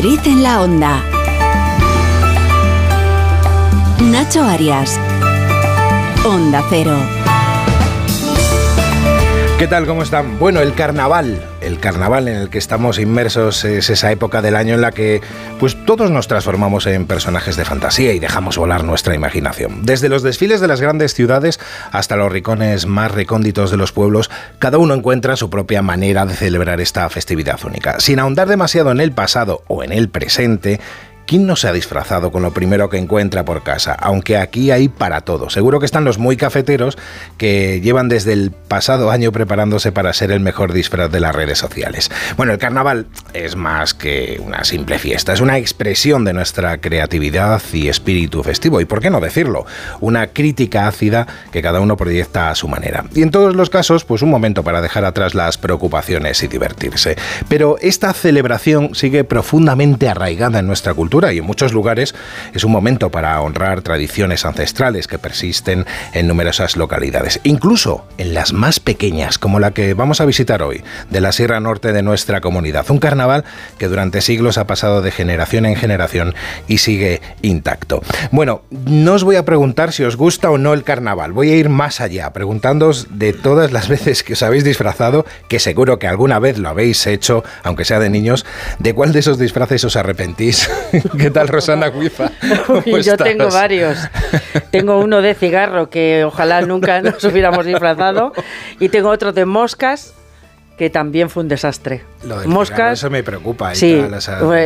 Madrid en la onda. Nacho Arias. Onda Cero. ¿Qué tal? ¿Cómo están? Bueno, el carnaval, el carnaval en el que estamos inmersos es esa época del año en la que pues todos nos transformamos en personajes de fantasía y dejamos volar nuestra imaginación. Desde los desfiles de las grandes ciudades hasta los rincones más recónditos de los pueblos, cada uno encuentra su propia manera de celebrar esta festividad única. Sin ahondar demasiado en el pasado o en el presente, ¿Quién no se ha disfrazado con lo primero que encuentra por casa? Aunque aquí hay para todo. Seguro que están los muy cafeteros que llevan desde el pasado año preparándose para ser el mejor disfraz de las redes sociales. Bueno, el carnaval es más que una simple fiesta, es una expresión de nuestra creatividad y espíritu festivo. ¿Y por qué no decirlo? Una crítica ácida que cada uno proyecta a su manera. Y en todos los casos, pues un momento para dejar atrás las preocupaciones y divertirse. Pero esta celebración sigue profundamente arraigada en nuestra cultura y en muchos lugares es un momento para honrar tradiciones ancestrales que persisten en numerosas localidades, incluso en las más pequeñas, como la que vamos a visitar hoy, de la Sierra Norte de nuestra comunidad. Un carnaval que durante siglos ha pasado de generación en generación y sigue intacto. Bueno, no os voy a preguntar si os gusta o no el carnaval, voy a ir más allá, preguntándoos de todas las veces que os habéis disfrazado, que seguro que alguna vez lo habéis hecho, aunque sea de niños, de cuál de esos disfraces os arrepentís ¿Qué tal, Rosana Guifa? Yo tengo varios. Tengo uno de cigarro que ojalá nunca nos hubiéramos disfrazado y tengo otro de moscas que también fue un desastre. Lo Moscas. eso me preocupa. sí,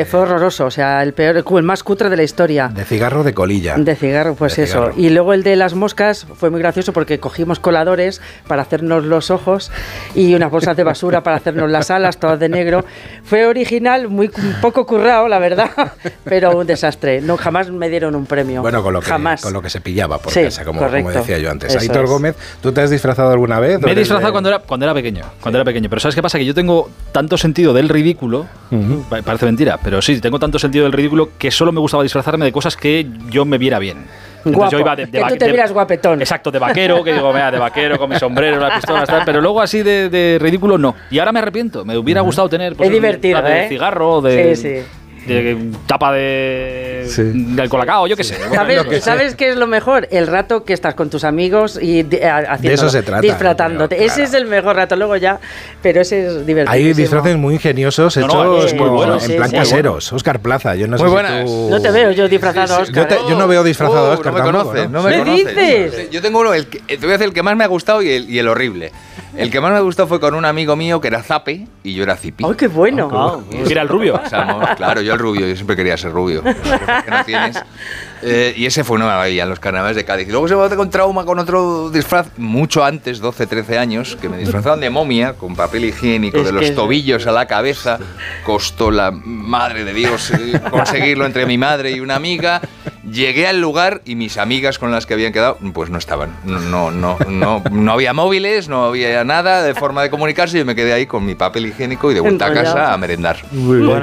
fue horroroso. O sea, el peor, el más cutre de la historia. De cigarro de colilla. De cigarro, pues eso. Y luego el de las moscas fue muy gracioso porque cogimos coladores para hacernos los ojos y unas bolsas de basura para hacernos las alas, todas de negro. Fue original, muy poco currado, la verdad, pero un desastre. No, jamás me dieron un premio. Bueno, con lo que, jamás. Con lo que se pillaba por casa, como, decía yo antes. Aitor Gómez, ¿tú te has disfrazado alguna vez? Me he disfrazado cuando, era, cuando era pequeño. Cuando era pequeño, pero ¿sabes qué pasa? Que yo tengo tanto sentido del ridículo, parece mentira, pero sí, tengo tanto sentido del ridículo que solo me gustaba disfrazarme de cosas que yo me viera bien. yo iba de, que tú te miras guapetón. Exacto, de vaquero, que digo, vea, de vaquero con mi sombrero, la pistola, tal, pero luego así de, ridículo no. Y ahora me arrepiento, me hubiera gustado tener pues, es divertido, de ¿eh? cigarro, de... Sí, sí de tapa de del colacao, yo qué sé. ¿Sabes, qué es lo mejor? El rato que estás con tus amigos y haciendo, eso se trata, disfratándote. Ese es el mejor rato. Luego ya, pero ese es divertido. Hay disfraces muy ingeniosos hechos en plan caseros. Oscar Plaza, yo no sé Si tú... No te veo yo disfrazado, Oscar. Yo, no veo disfrazado a Oscar. No me conoces, ¿no? me dices? Yo tengo uno, el te voy a decir el que más me ha gustado y el, y el horrible. El que más me gustó fue con un amigo mío que era Zape y yo era Zipi. ¡Ay, qué bueno! Oh, era el rubio. claro, yo el rubio, yo siempre quería ser rubio. no tienes. Eh, y ese fue una maravilla en los carnavales de Cádiz. Y luego se me con trauma con otro disfraz mucho antes, 12, 13 años, que me disfrazaron de momia con papel higiénico de los tobillos a la cabeza. Costó la madre de Dios eh, conseguirlo entre mi madre y una amiga. Llegué al lugar y mis amigas con las que habían quedado, pues no estaban. No, no, no, no, había móviles, no había nada de forma de comunicarse. Yo me quedé ahí con mi papel higiénico y de vuelta a casa a merendar. Muy bien.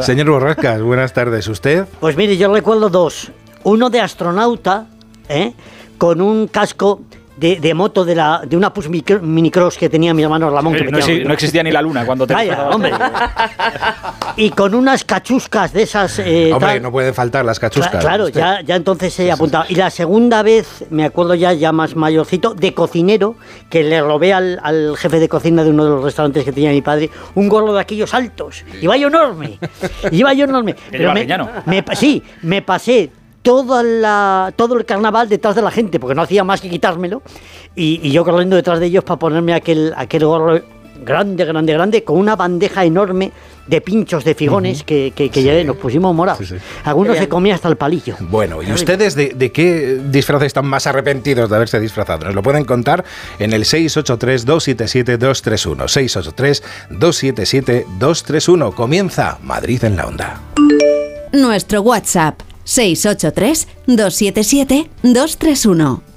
Señor Borrascas, buenas tardes. ¿Usted? Pues mire, yo recuerdo dos. Uno de astronauta, ¿eh? con un casco de, moto de, la, de una Push Minicross que tenía mi hermano Ramón. que no, no, existía ni la luna cuando te Vaya, hombre. y con unas cachuscas de esas. Eh, hombre, no pueden faltar las cachuscas. claro, ya, ya entonces se apuntaba. Y la segunda vez, me acuerdo ya, ya más mayorcito, de cocinero, que le robé al, al jefe de cocina de uno de los restaurantes que tenía mi padre un gorro de aquellos altos. Iba yo enorme. Iba yo enorme. Pero me, me, sí, me pasé toda la, todo el carnaval detrás de la gente, porque no hacía más que quitármelo, y, yo corriendo detrás de ellos para ponerme aquel, aquel gorro grande, grande, grande, con una bandeja enorme de pinchos de figones que, que, nos pusimos morados. Algunos se comía hasta el palillo. Bueno, ¿y ustedes de, de, qué disfraces están más arrepentidos de haberse disfrazado? Nos lo pueden contar en el 683-277-231. 683-277-231. Comienza Madrid en la onda. Nuestro WhatsApp 683-277-231.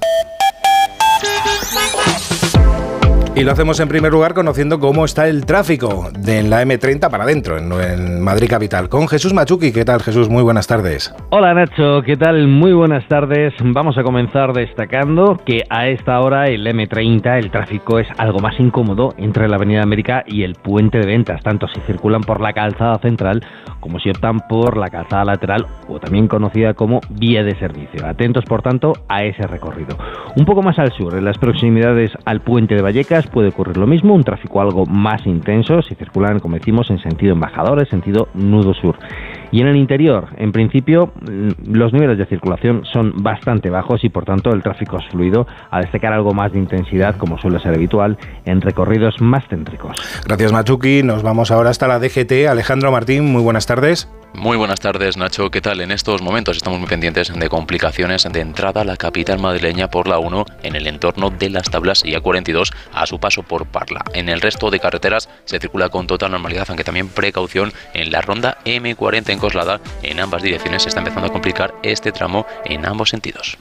Y lo hacemos en primer lugar conociendo cómo está el tráfico de la M30 para adentro, en, Madrid Capital, con Jesús Machuki. ¿Qué tal, Jesús? Muy buenas tardes. Hola, Nacho. ¿Qué tal? Muy buenas tardes. Vamos a comenzar destacando que a esta hora el M30, el tráfico es algo más incómodo entre la Avenida América y el puente de ventas, tanto si circulan por la calzada central como si optan por la calzada lateral o también conocida como vía de servicio. Atentos, por tanto, a ese recorrido. Un poco más al sur, en las proximidades al puente de Vallecas, puede ocurrir lo mismo, un tráfico algo más intenso si circulan, como decimos, en sentido embajadores, sentido nudo sur. Y en el interior, en principio, mm, los niveles de circulación son bastante bajos y por tanto el tráfico es fluido, a destacar algo más de intensidad, como suele ser habitual, en recorridos más céntricos. Gracias, Machuki. Nos vamos ahora hasta la DGT. Alejandro Martín, muy buenas tardes. Muy buenas tardes, Nacho. ¿Qué tal? En estos momentos estamos muy pendientes de complicaciones de entrada a la capital madrileña por la 1 en el entorno de las tablas y A42 a su paso por Parla. En el resto de carreteras se circula con total normalidad, aunque también precaución en la ronda M40 en Coslada. En ambas direcciones se está empezando a complicar este tramo en ambos sentidos.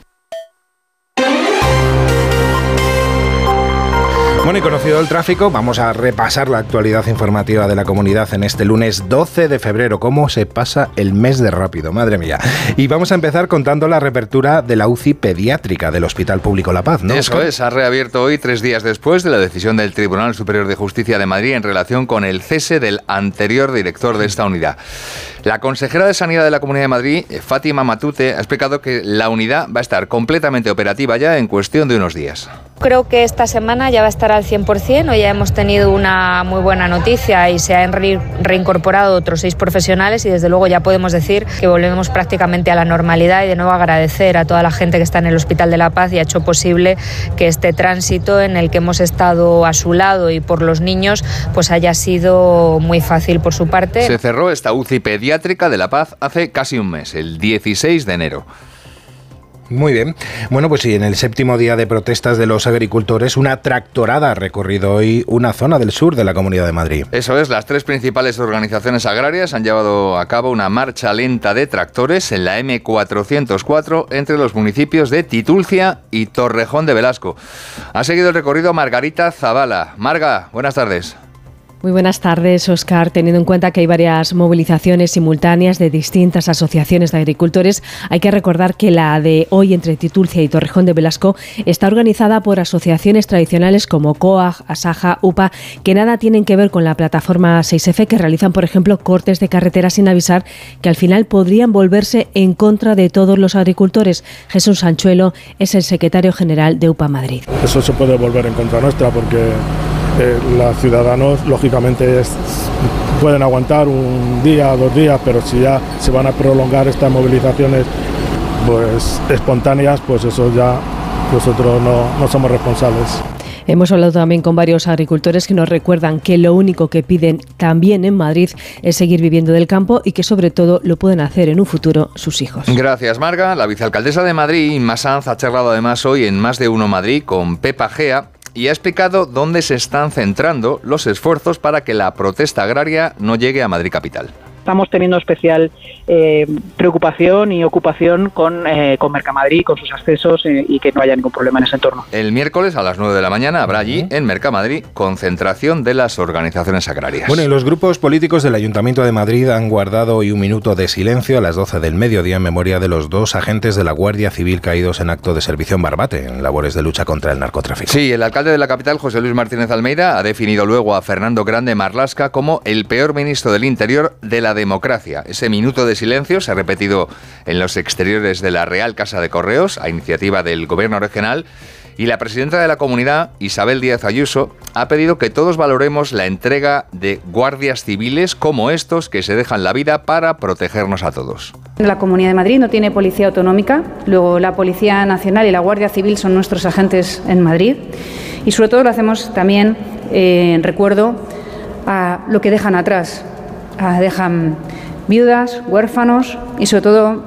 Y conocido el tráfico, vamos a repasar la actualidad informativa de la comunidad en este lunes 12 de febrero. ¿Cómo se pasa el mes de rápido? Madre mía. Y vamos a empezar contando la reapertura de la UCI pediátrica del Hospital Público La Paz, ¿no? Eso es, ha reabierto hoy, tres días después de la decisión del Tribunal Superior de Justicia de Madrid en relación con el cese del anterior director de esta unidad. La consejera de Sanidad de la Comunidad de Madrid, Fátima Matute, ha explicado que la unidad va a estar completamente operativa ya en cuestión de unos días. Creo que esta semana ya va a estar al 100%. Hoy ya hemos tenido una muy buena noticia y se han reincorporado otros seis profesionales y desde luego ya podemos decir que volvemos prácticamente a la normalidad y de nuevo agradecer a toda la gente que está en el Hospital de la Paz y ha hecho posible que este tránsito en el que hemos estado a su lado y por los niños pues haya sido muy fácil por su parte. Se cerró esta UCI pediátrica de la Paz hace casi un mes, el 16 de enero. Muy bien. Bueno, pues sí, en el séptimo día de protestas de los agricultores, una tractorada ha recorrido hoy una zona del sur de la Comunidad de Madrid. Eso es, las tres principales organizaciones agrarias han llevado a cabo una marcha lenta de tractores en la M404 entre los municipios de Titulcia y Torrejón de Velasco. Ha seguido el recorrido Margarita Zavala. Marga, buenas tardes. Muy buenas tardes, Oscar. Teniendo en cuenta que hay varias movilizaciones simultáneas de distintas asociaciones de agricultores, hay que recordar que la de hoy entre Titulcia y Torrejón de Velasco está organizada por asociaciones tradicionales como COAG, Asaja, UPA, que nada tienen que ver con la plataforma 6F, que realizan, por ejemplo, cortes de carretera sin avisar, que al final podrían volverse en contra de todos los agricultores. Jesús Sanchuelo es el secretario general de UPA Madrid. Eso se puede volver en contra nuestra porque eh, los ciudadanos lógicamente pueden aguantar un día, dos días, pero si ya se van a prolongar estas movilizaciones pues espontáneas, pues eso ya nosotros no, no somos responsables. Hemos hablado también con varios agricultores que nos recuerdan que lo único que piden también en Madrid es seguir viviendo del campo y que sobre todo lo pueden hacer en un futuro sus hijos. Gracias, Marga. La vicealcaldesa de Madrid, Inma Sanz, ha charlado además hoy en Más de Uno Madrid con Pepa Gea y ha explicado dónde se están centrando los esfuerzos para que la protesta agraria no llegue a Madrid Capital estamos teniendo especial eh, preocupación y ocupación con, eh, con Mercamadrid, con sus accesos eh, y que no haya ningún problema en ese entorno. El miércoles a las 9 de la mañana habrá allí, en Mercamadrid, concentración de las organizaciones agrarias. Bueno, y los grupos políticos del Ayuntamiento de Madrid han guardado hoy un minuto de silencio a las 12 del mediodía en memoria de los dos agentes de la Guardia Civil caídos en acto de servicio en Barbate, en labores de lucha contra el narcotráfico. Sí, el alcalde de la capital, José Luis Martínez Almeida, ha definido luego a Fernando Grande Marlasca como el peor ministro del Interior de la democracia. Ese minuto de silencio se ha repetido en los exteriores de la Real Casa de Correos, a iniciativa del Gobierno regional, y la presidenta de la comunidad, Isabel Díaz Ayuso, ha pedido que todos valoremos la entrega de guardias civiles como estos que se dejan la vida para protegernos a todos. La Comunidad de Madrid no tiene policía autonómica, luego la Policía Nacional y la Guardia Civil son nuestros agentes en Madrid y sobre todo lo hacemos también eh, en recuerdo a lo que dejan atrás. Dejan viudas, huérfanos y sobre todo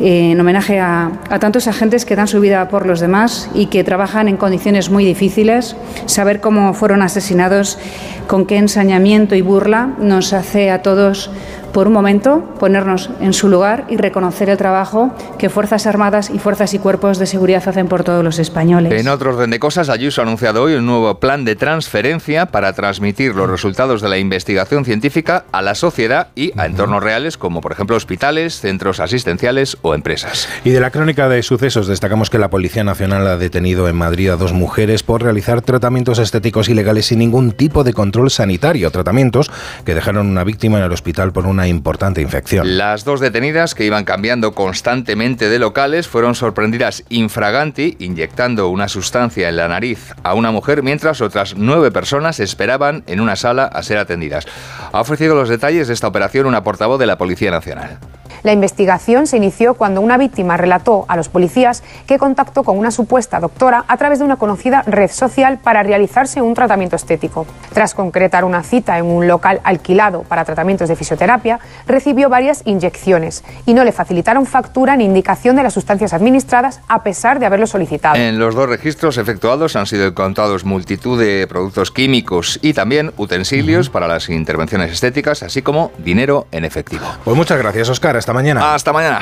eh, en homenaje a, tantos agentes que dan su vida por los demás y que trabajan en condiciones muy difíciles. Saber cómo fueron asesinados, con qué ensañamiento y burla nos hace a todos por un momento, ponernos en su lugar y reconocer el trabajo que Fuerzas Armadas y Fuerzas y Cuerpos de Seguridad hacen por todos los españoles. En otro orden de cosas, Ayuso ha anunciado hoy un nuevo plan de transferencia para transmitir los resultados de la investigación científica a la sociedad y a entornos reales como por ejemplo hospitales, centros asistenciales o empresas. Y de la crónica de sucesos destacamos que la Policía Nacional ha detenido en Madrid a dos mujeres por realizar tratamientos estéticos ilegales sin ningún tipo de control sanitario, tratamientos que dejaron una víctima en el hospital por una importante infección. Las dos detenidas, que iban cambiando constantemente de locales, fueron sorprendidas infraganti inyectando una sustancia en la nariz a una mujer mientras otras nueve personas esperaban en una sala a ser atendidas. Ha ofrecido los detalles de esta operación una portavoz de la Policía Nacional. La investigación se inició cuando una víctima relató a los policías que contactó con una supuesta doctora a través de una conocida red social para realizarse un tratamiento estético. Tras concretar una cita en un local alquilado para tratamientos de fisioterapia, recibió varias inyecciones y no le facilitaron factura ni indicación de las sustancias administradas a pesar de haberlo solicitado. En los dos registros efectuados han sido encontrados multitud de productos químicos y también utensilios para las intervenciones estéticas, así como dinero en efectivo. Pues muchas gracias, Oscar. Hasta mañana. Hasta mañana.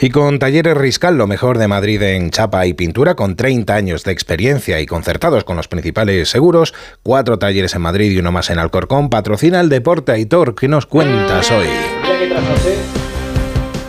Y con Talleres Riscal, lo mejor de Madrid en chapa y pintura, con 30 años de experiencia y concertados con los principales seguros, cuatro talleres en Madrid y uno más en Alcorcón, patrocina el deporte Aitor. ¿Qué nos cuentas hoy?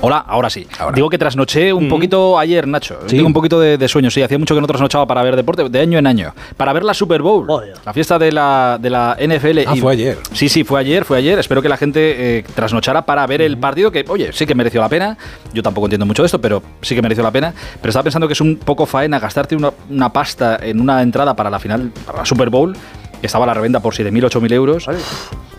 Hola, ahora sí. Digo que trasnoché un poquito ayer, Nacho. Tengo un poquito de, de sueño, sí. Hacía mucho que no trasnochaba para ver deporte, de año en año. Para ver la Super Bowl, la fiesta de la, de la NFL. Ah, fue ayer. Sí, sí, fue ayer, fue ayer. Espero que la gente eh, trasnochara para ver el partido, que, oye, sí que mereció la pena. Yo tampoco entiendo mucho de esto, pero sí que mereció la pena. Pero estaba pensando que es un poco faena gastarte una, una pasta en una entrada para la final, para la Super Bowl, estaba a la reventa por 7.000, 8.000 euros.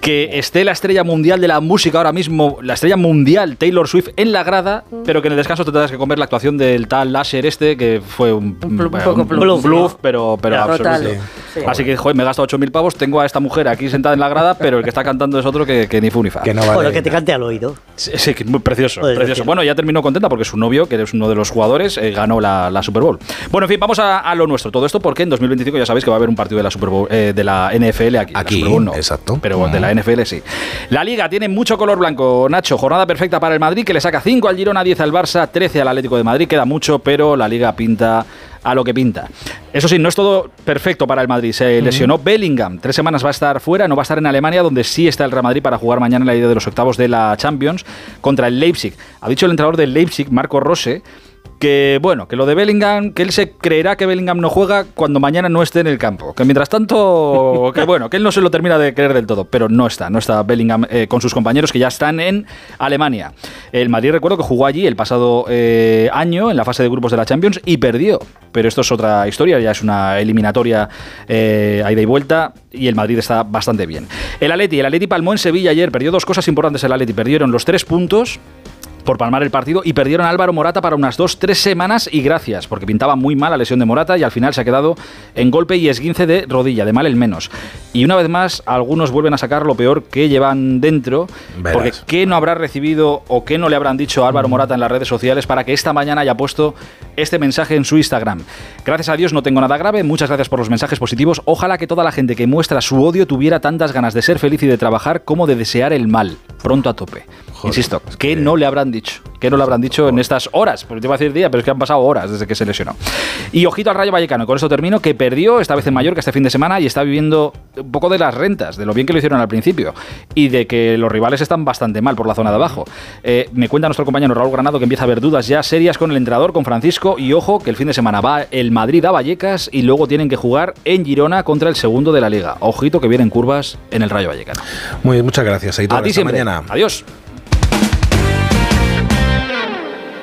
Que esté la estrella mundial de la música ahora mismo, la estrella mundial Taylor Swift en la grada, pero que en el descanso te tengas que comer la actuación del tal Lasher este, que fue un, poco un bluff, bluff, ¿no? pero, pero absoluto. total. Sí. Así que, joder, me he gastado 8.000 pavos, tengo a esta mujer aquí sentada en la grada, pero el que está cantando es otro que, que ni fu ni fa. Que no Bueno, que te cante al oído. Sí, sí, muy precioso, Joder, precioso. Bueno, ya terminó contenta porque su novio, que es uno de los jugadores, eh, ganó la, la Super Bowl. Bueno, en fin, vamos a, a lo nuestro. Todo esto porque en 2025 ya sabéis que va a haber un partido de la Super Bowl, eh, de la NFL aquí. Aquí, la no, exacto. Pero de la NFL sí. La Liga tiene mucho color blanco, Nacho. Jornada perfecta para el Madrid, que le saca 5 al Girona, 10 al Barça, 13 al Atlético de Madrid. Queda mucho, pero la Liga pinta a lo que pinta. Eso sí, no es todo perfecto para el Madrid. Se lesionó Bellingham. Tres semanas va a estar fuera, no va a estar en Alemania, donde sí está el Real Madrid para jugar mañana en la ida de los octavos de la Champions contra el Leipzig. Ha dicho el entrenador del Leipzig, Marco Rose, que bueno, que lo de Bellingham, que él se creerá que Bellingham no juega cuando mañana no esté en el campo. Que mientras tanto, que bueno, que él no se lo termina de creer del todo, pero no está, no está Bellingham eh, con sus compañeros que ya están en Alemania. El Madrid recuerdo que jugó allí el pasado eh, año en la fase de grupos de la Champions y perdió. Pero esto es otra historia, ya es una eliminatoria eh, a ida y vuelta y el Madrid está bastante bien. El Atleti, el Atleti palmó en Sevilla ayer, perdió dos cosas importantes el Atleti, perdieron los tres puntos por palmar el partido y perdieron a Álvaro Morata para unas dos, tres semanas y gracias, porque pintaba muy mal la lesión de Morata y al final se ha quedado en golpe y esguince de rodilla, de mal el menos. Y una vez más, algunos vuelven a sacar lo peor que llevan dentro, Verás. porque ¿qué no habrá recibido o qué no le habrán dicho a Álvaro Morata en las redes sociales para que esta mañana haya puesto este mensaje en su Instagram? Gracias a Dios no tengo nada grave, muchas gracias por los mensajes positivos, ojalá que toda la gente que muestra su odio tuviera tantas ganas de ser feliz y de trabajar como de desear el mal, pronto a tope. Insisto, ¿qué no le habrán dicho? ¿Qué no le habrán dicho en estas horas? Porque te iba a decir día, pero es que han pasado horas desde que se lesionó. Y ojito al Rayo Vallecano, con esto termino, que perdió esta vez en Mallorca este fin de semana y está viviendo un poco de las rentas, de lo bien que lo hicieron al principio y de que los rivales están bastante mal por la zona de abajo. Eh, me cuenta nuestro compañero Raúl Granado que empieza a haber dudas ya serias con el entrenador, con Francisco, y ojo que el fin de semana va el Madrid a Vallecas y luego tienen que jugar en Girona contra el segundo de la liga. Ojito que vienen curvas en el Rayo Vallecano. Muy, muchas gracias, Aitor. A ti siempre. mañana. Adiós.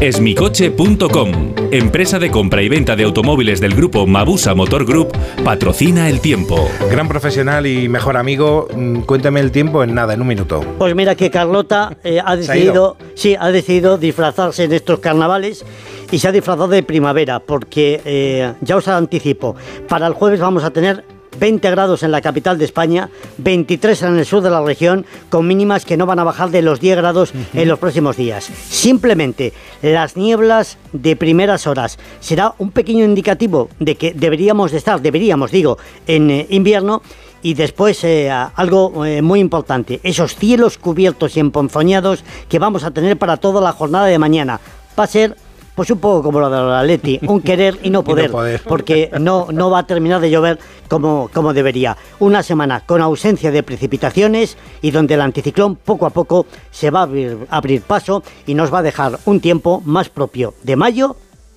Esmicoche.com, empresa de compra y venta de automóviles del grupo Mabusa Motor Group, patrocina el tiempo. Gran profesional y mejor amigo, mm, cuéntame el tiempo en nada, en un minuto. Pues mira que Carlota eh, ha decidido, sí, ha decidido disfrazarse en estos carnavales y se ha disfrazado de primavera, porque eh, ya os anticipo, para el jueves vamos a tener 20 grados en la capital de España, 23 en el sur de la región, con mínimas que no van a bajar de los 10 grados en los próximos días. Simplemente las nieblas de primeras horas será un pequeño indicativo de que deberíamos de estar, deberíamos digo, en eh, invierno. Y después eh, algo eh, muy importante, esos cielos cubiertos y emponzoñados que vamos a tener para toda la jornada de mañana. Va a ser pues un poco como lo de la Leti, un querer y no poder, poder. porque no, no va a terminar de llover como, como debería. Una semana con ausencia de precipitaciones y donde el anticiclón poco a poco se va a abrir, abrir paso y nos va a dejar un tiempo más propio de mayo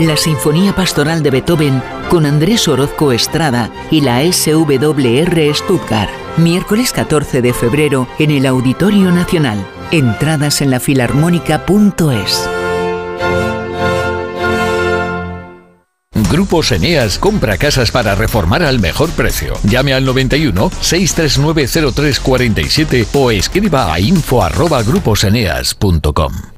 La Sinfonía Pastoral de Beethoven con Andrés Orozco Estrada y la SWR Stuttgart. Miércoles 14 de febrero en el Auditorio Nacional. Entradas en la filarmónica.es. Grupos Eneas compra casas para reformar al mejor precio. Llame al 91 639 0347 o escriba a info@gruposeneas.com.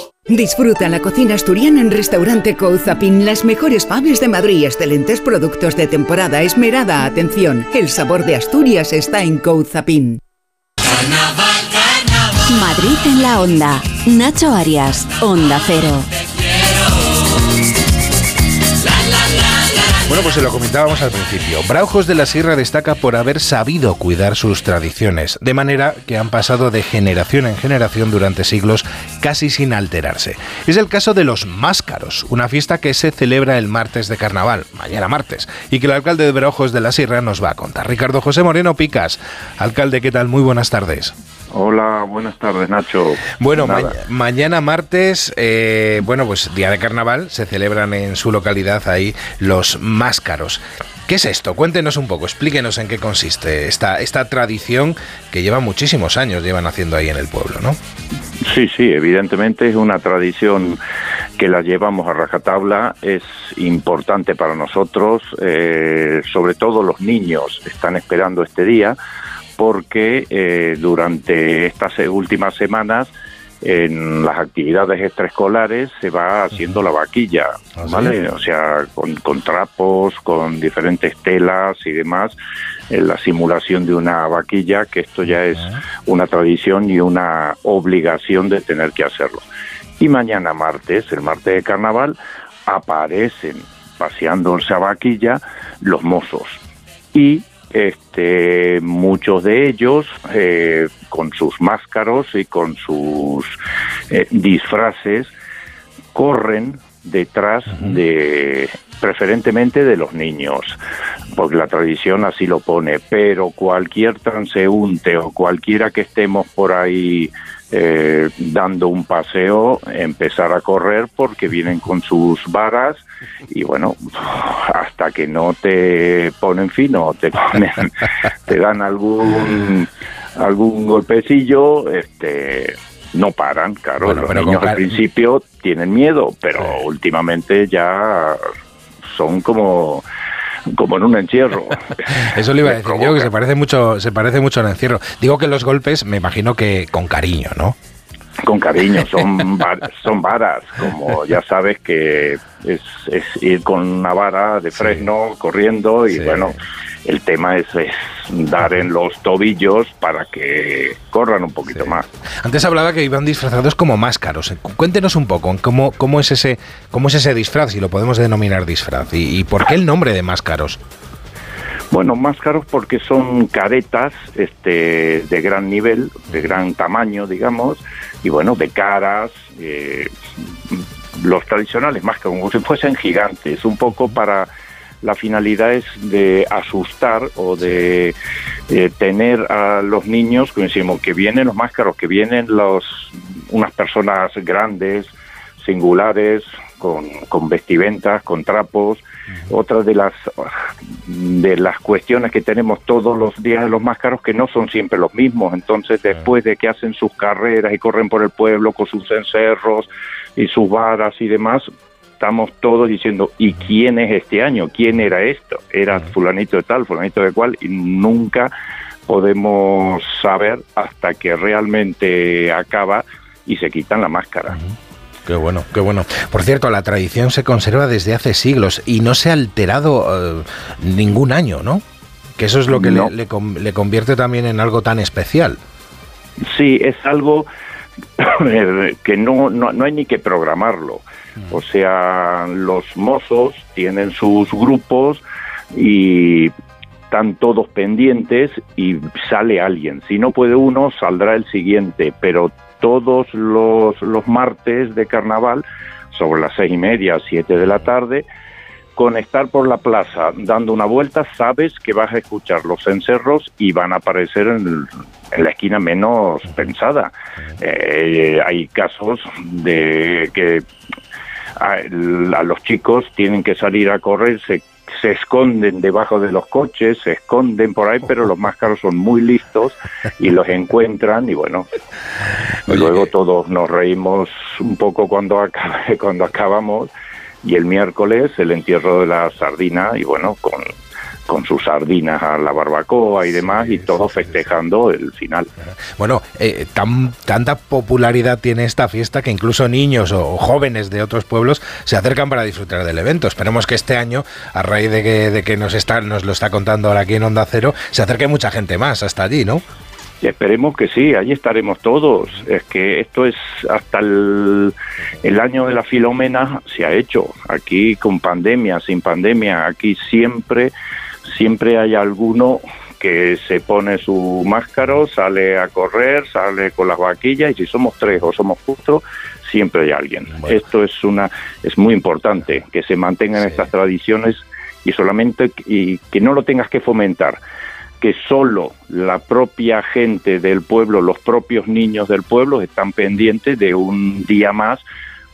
Disfruta la cocina asturiana en Restaurante Couzapin, las mejores faves de Madrid, excelentes productos de temporada, esmerada atención. El sabor de Asturias está en Couzapin. Madrid en la onda. Nacho Arias, Onda Cero. Bueno, Bueno, pues se lo comentábamos al principio. Braujos de la Sierra destaca por haber sabido cuidar sus tradiciones, de manera que han pasado de generación en generación durante siglos casi sin alterarse. Es el caso de los Máscaros, una fiesta que se celebra el martes de carnaval, mañana martes, y que el alcalde de Braujos de la Sierra nos va a contar. Ricardo José Moreno Picas. Alcalde, ¿qué tal? Muy buenas tardes. Hola, buenas tardes, Nacho. Bueno, mañana martes, eh, bueno, pues día de carnaval, se celebran en su localidad ahí los máscaros. ¿Qué es esto? Cuéntenos un poco, explíquenos en qué consiste esta, esta tradición que lleva muchísimos años, llevan haciendo ahí en el pueblo, ¿no? Sí, sí, evidentemente es una tradición que la llevamos a rajatabla, es importante para nosotros, eh, sobre todo los niños están esperando este día porque eh, durante estas últimas semanas en las actividades extraescolares se va haciendo la vaquilla, ¿Ah, ¿vale? O sea, con, trapos, con diferentes telas y demás, en la simulación de una vaquilla, que esto ya es una tradición y una obligación de tener que hacerlo. Y mañana martes, el martes de carnaval, aparecen paseando esa vaquilla los mozos. Y este, muchos de ellos eh, con sus máscaros y con sus eh, disfraces corren detrás de preferentemente de los niños, porque la tradición así lo pone, pero cualquier transeúnte o cualquiera que estemos por ahí eh, dando un paseo, empezar a correr porque vienen con sus varas y bueno, hasta que no te ponen fino, te ponen, te dan algún algún golpecillo, este no paran, claro, los niños al principio tienen miedo, pero últimamente ya son como como en un encierro. Eso le iba a decir yo, que se parece mucho, se parece mucho al encierro. Digo que los golpes, me imagino que con cariño, ¿no? Con cariño, son, son varas, como ya sabes que es, es ir con una vara de fresno corriendo y bueno, el tema es, dar en los tobillos para que corran un poquito más. Antes hablaba que iban disfrazados como máscaros. Cuéntenos un poco cómo, cómo, es, ese, cómo es ese disfraz, si lo podemos denominar disfraz, y, y por qué el nombre de máscaros. Bueno, máscaros porque son caretas este, de gran nivel, de gran tamaño, digamos, y bueno, de caras, eh, los tradicionales máscaros, como si fuesen gigantes, un poco para la finalidad es de asustar o de eh, tener a los niños, como decimos, que vienen los máscaros, que vienen los, unas personas grandes, singulares, con vestimentas, con trapos. Otra de las de las cuestiones que tenemos todos los días de los máscaros que no son siempre los mismos. Entonces, después de que hacen sus carreras y corren por el pueblo con sus encerros y sus varas y demás, estamos todos diciendo, ¿y quién es este año? ¿Quién era esto? Era fulanito de tal, fulanito de cual, y nunca podemos saber hasta que realmente acaba y se quitan la máscara. Qué bueno, qué bueno. Por cierto, la tradición se conserva desde hace siglos y no se ha alterado eh, ningún año, ¿no? Que eso es lo que le, le, convierte también en algo tan especial. Sí, es algo que no, no, no hay ni que programarlo. O sea, los mozos tienen sus grupos y están todos pendientes y sale alguien. Si no puede uno, saldrá el siguiente, pero todos los, los martes de carnaval, sobre las seis y media, siete de la tarde, con estar por la plaza dando una vuelta, sabes que vas a escuchar los encerros y van a aparecer en, la esquina menos pensada. Eh, hay casos de que a, los chicos tienen que salir a correr, se, se esconden debajo de los coches, se esconden por ahí, pero los máscaros son muy listos y los encuentran y bueno, luego todos nos reímos un poco cuando, cuando acabamos y el miércoles el entierro de la sardina y bueno, con con sus sardinas a la barbacoa y demás, y todos festejando el final. Bueno, eh, tan, tanta popularidad tiene esta fiesta que incluso niños o, jóvenes de otros pueblos se acercan para disfrutar del evento. Esperemos que este año, a raíz de que, de que nos, está, nos lo está contando ahora aquí en Onda Cero, se acerque mucha gente más hasta allí, ¿no? Esperemos que sí, ahí estaremos todos. Es que esto es hasta el, el, año de la Filomena se ha hecho. Aquí con pandemia, sin pandemia, aquí siempre, siempre hay alguno que se pone su máscaro, sale a correr, sale con las vaquillas y si somos tres o somos cuatro, siempre hay alguien. Esto es una es muy importante que se mantengan estas tradiciones y solamente y que no lo tengas que fomentar que solo la propia gente del pueblo, los propios niños del pueblo están pendientes de un día más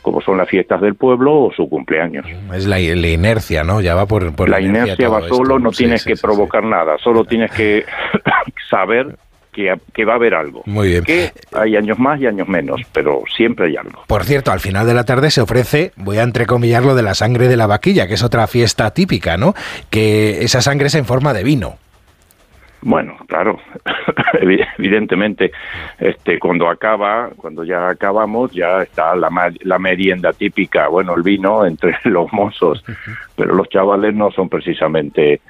como son las fiestas del pueblo o su cumpleaños. Es la, inercia, ¿no? Ya va por, por la, inercia, va solo, no tienes que provocar nada, solo tienes que saber que, que, va a haber algo. Muy bien. Que hay años más y años menos, pero siempre hay algo. Por cierto, al final de la tarde se ofrece, voy a entrecomillar lo de la sangre de la vaquilla, que es otra fiesta típica, ¿no? Que esa sangre es en forma de vino. Bueno, claro, evidentemente, este, cuando acaba, cuando ya acabamos, ya está la, la merienda típica, bueno, el vino entre los mozos, pero los chavales no son precisamente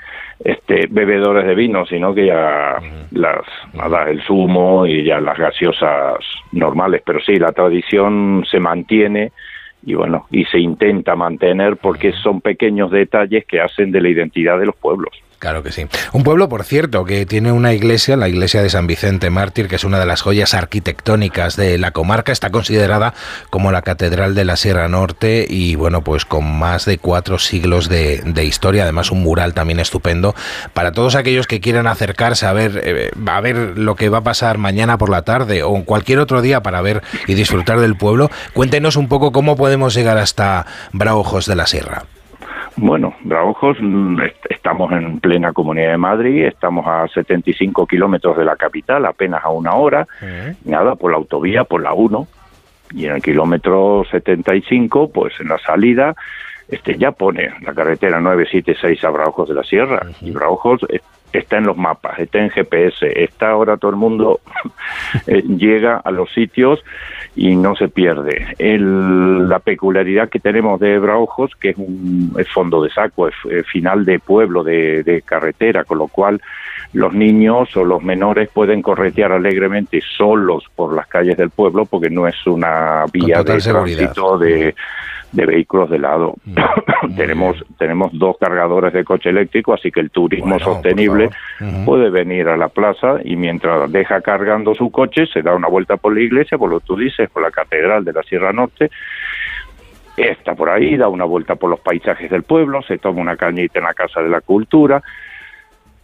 este, bebedores de vino, sino que ya las, nada, el zumo y ya las gaseosas normales, pero sí, la tradición se mantiene y bueno, y se intenta mantener porque son pequeños detalles que hacen de la identidad de los pueblos. Claro que sí. Un pueblo, por cierto, que tiene una iglesia, la iglesia de San Vicente Mártir, que es una de las joyas arquitectónicas de la comarca, está considerada como la catedral de la Sierra Norte y bueno, pues con más de cuatro siglos de, historia, además un mural también estupendo. Para todos aquellos que quieran acercarse a ver, eh, a ver lo que va a pasar mañana por la tarde o cualquier otro día para ver y disfrutar del pueblo, cuéntenos un poco cómo podemos llegar hasta Braujos de la Sierra. Bueno, Braojos, mm, estamos en plena Comunidad de Madrid, estamos a 75 kilómetros de la capital, apenas a una hora, nada, por la autovía, por la 1, y en el kilómetro 75, pues en la salida, este ya pone la carretera 976 a Braojos de la Sierra, y Braojos está en los mapas, está en GPS, está ahora todo el mundo eh, llega a los sitios y no se pierde. El, la peculiaridad que tenemos de Braujos, que es un fondo de saco, es, final de pueblo, de, carretera, con lo cual los niños o los menores pueden corretear alegremente solos por las calles del pueblo porque no es una vía de tránsito de de vehículos de lado. Mm, tenemos tenemos dos cargadores de coche eléctrico, así que el turismo sostenible puede venir a la plaza y mientras deja cargando su coche se da una vuelta por la iglesia, por lo que tú dices, por la catedral de la Sierra Norte. Está por ahí, da una vuelta por los paisajes del pueblo, se toma una cañita en la Casa de la Cultura,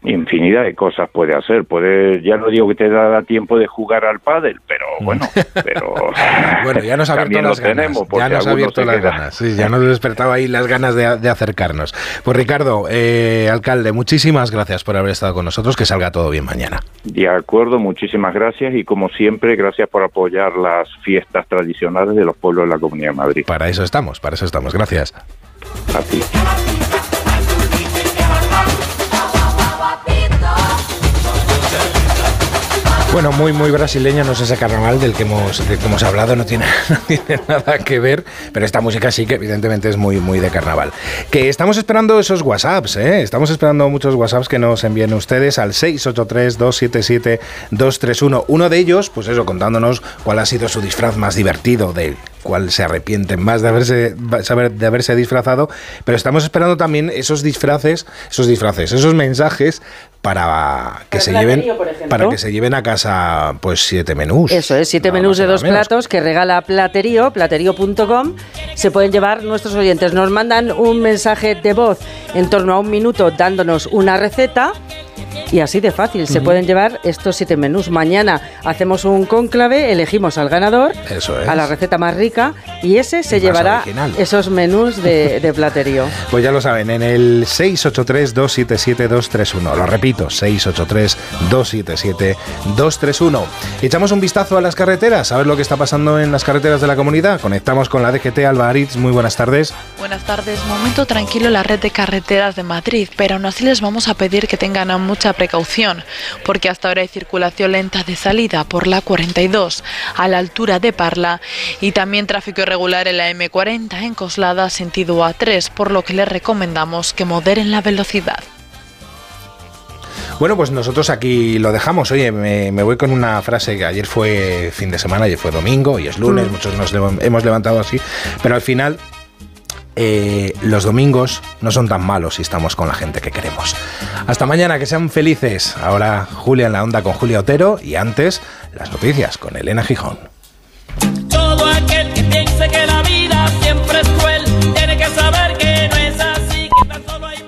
infinidad de cosas puede hacer. Puede, ya no digo que te da tiempo de jugar al pádel, pero mm. bueno, pero bueno, ya nos ha abierto las ganas. ya nos ha abierto las ganas. Sí, ya nos despertaba ahí las ganas de, acercarnos. Pues Ricardo, eh, alcalde, muchísimas gracias por haber estado con nosotros. Que salga todo bien mañana. De acuerdo, muchísimas gracias y como siempre, gracias por apoyar las fiestas tradicionales de los pueblos de la Comunidad de Madrid. Para eso estamos, para eso estamos. Gracias. A ti. Bueno, muy, muy brasileño, no es ese carnaval del que hemos, hemos hablado, no tiene, no tiene nada que ver, pero esta música sí que evidentemente es muy, muy de carnaval. Que estamos esperando esos WhatsApps, ¿eh? estamos esperando muchos WhatsApps que nos envíen ustedes al 683-277-231. Uno de ellos, pues eso, contándonos cuál ha sido su disfraz más divertido, del cual se arrepienten más de haberse, de haberse disfrazado, pero estamos esperando también esos disfraces, esos disfraces, esos mensajes para que se lleven para que se lleven a casa pues siete menús. Eso es, siete menús de dos platos que regala Platerío, platerío.com. Se pueden llevar nuestros oyentes. Nos mandan un mensaje de voz en torno a un minuto dándonos una receta y así de fácil, se pueden llevar estos siete menús. Mañana hacemos un cónclave, elegimos al ganador, a la receta más rica, y ese se llevará esos menús de, platerío. Pues ya lo saben, en el 683-277-231. Lo repito, 683-277-231. Echamos un vistazo a las carreteras, a ver lo que está pasando en las carreteras de la comunidad. Conectamos con la DGT Alba Aritz. Muy buenas tardes. Buenas tardes. Momento tranquilo la red de carreteras de Madrid, pero aún así les vamos a pedir que tengan mucha precaución, porque hasta ahora hay circulación lenta de salida por la 42 a la altura de Parla y también tráfico irregular en la M40 en Coslada sentido A3, por lo que les recomendamos que moderen la velocidad. Bueno, pues nosotros aquí lo dejamos. Oye, me, voy con una frase que ayer fue fin de semana, ayer fue domingo y es lunes, mm. muchos nos hemos levantado así, pero al final eh, los domingos no son tan malos si estamos con la gente que queremos. Hasta mañana, que sean felices. Ahora Julia en la onda con Julia Otero y antes las noticias con Elena Gijón.